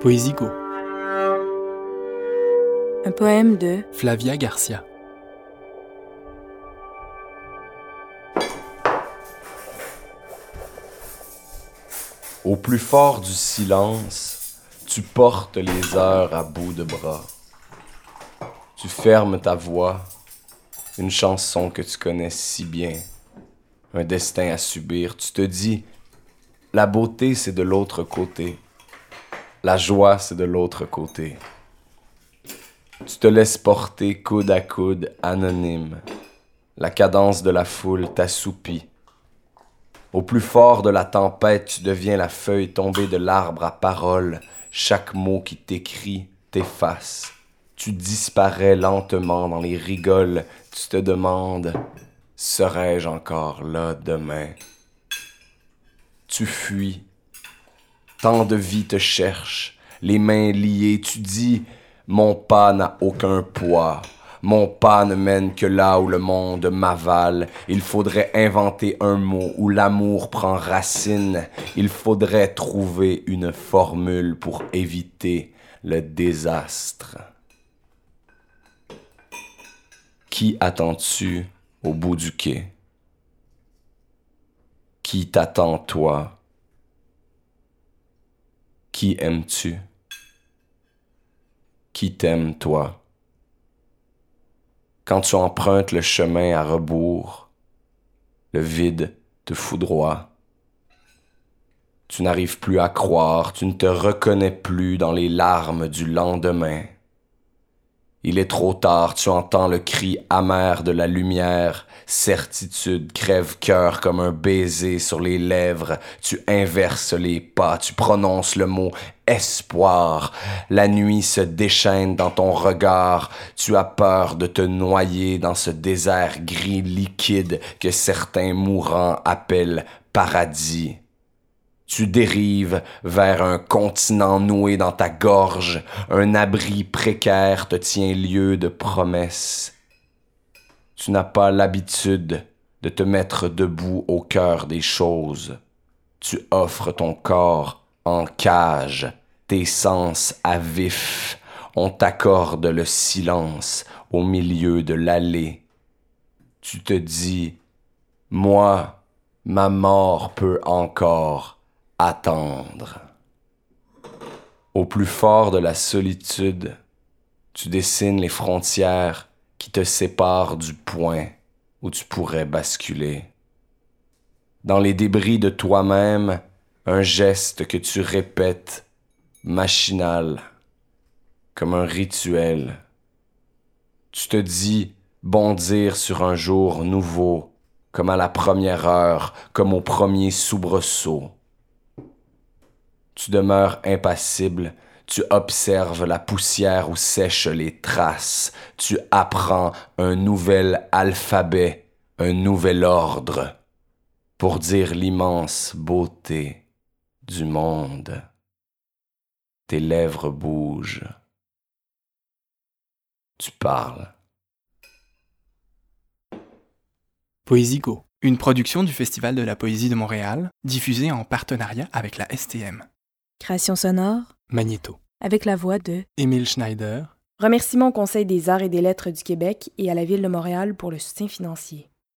Poésico, Un poème de Flavia Garcia. Au plus fort du silence, tu portes les heures à bout de bras. Tu fermes ta voix, une chanson que tu connais si bien, un destin à subir. Tu te dis, la beauté c'est de l'autre côté, la joie c'est de l'autre côté. Tu te laisses porter coude à coude, anonyme. La cadence de la foule t'assoupit. Au plus fort de la tempête, tu deviens la feuille tombée de l'arbre à parole. Chaque mot qui t'écrit t'efface. Tu disparais lentement dans les rigoles. Tu te demandes, serai-je encore là demain? Tu fuis. Tant de vie te cherche, les mains liées. Tu dis, mon pas n'a aucun poids. Mon pas ne mène que là où le monde m'avale. Il faudrait inventer un mot où l'amour prend racine. Il faudrait trouver une formule pour éviter le désastre. Qui attends-tu au bout du quai? Qui t'attend toi? Qui aimes-tu? Qui t'aime toi? Quand tu empruntes le chemin à rebours, le vide te foudroie. Tu n'arrives plus à croire, tu ne te reconnais plus dans les larmes du lendemain. Il est trop tard, tu entends le cri amer de la lumière, certitude crève-cœur comme un baiser sur les lèvres, tu inverses les pas, tu prononces le mot espoir. La nuit se déchaîne dans ton regard, tu as peur de te noyer dans ce désert gris liquide que certains mourants appellent paradis. Tu dérives vers un continent noué dans ta gorge, un abri précaire te tient lieu de promesses. Tu n'as pas l'habitude de te mettre debout au cœur des choses. Tu offres ton corps en cage, tes sens à vif. On t'accorde le silence au milieu de l'allée. Tu te dis, moi, ma mort peut encore attendre. Au plus fort de la solitude, tu dessines les frontières qui te séparent du point où tu pourrais basculer. Dans les débris de toi-même, un geste que tu répètes, machinal, comme un rituel. Tu te dis bondir sur un jour nouveau, comme à la première heure, comme au premier soubresaut. Tu demeures impassible, tu observes la poussière où sèchent les traces, tu apprends un nouvel alphabet, un nouvel ordre, pour dire l'immense beauté du monde. Tes lèvres bougent. Tu parles. Poésico, une production du Festival de la Poésie de Montréal, diffusée en partenariat avec la STM. Création sonore Magnéto. avec la voix de Émile Schneider. Remerciements au Conseil des arts et des lettres du Québec et à la Ville de Montréal pour le soutien financier.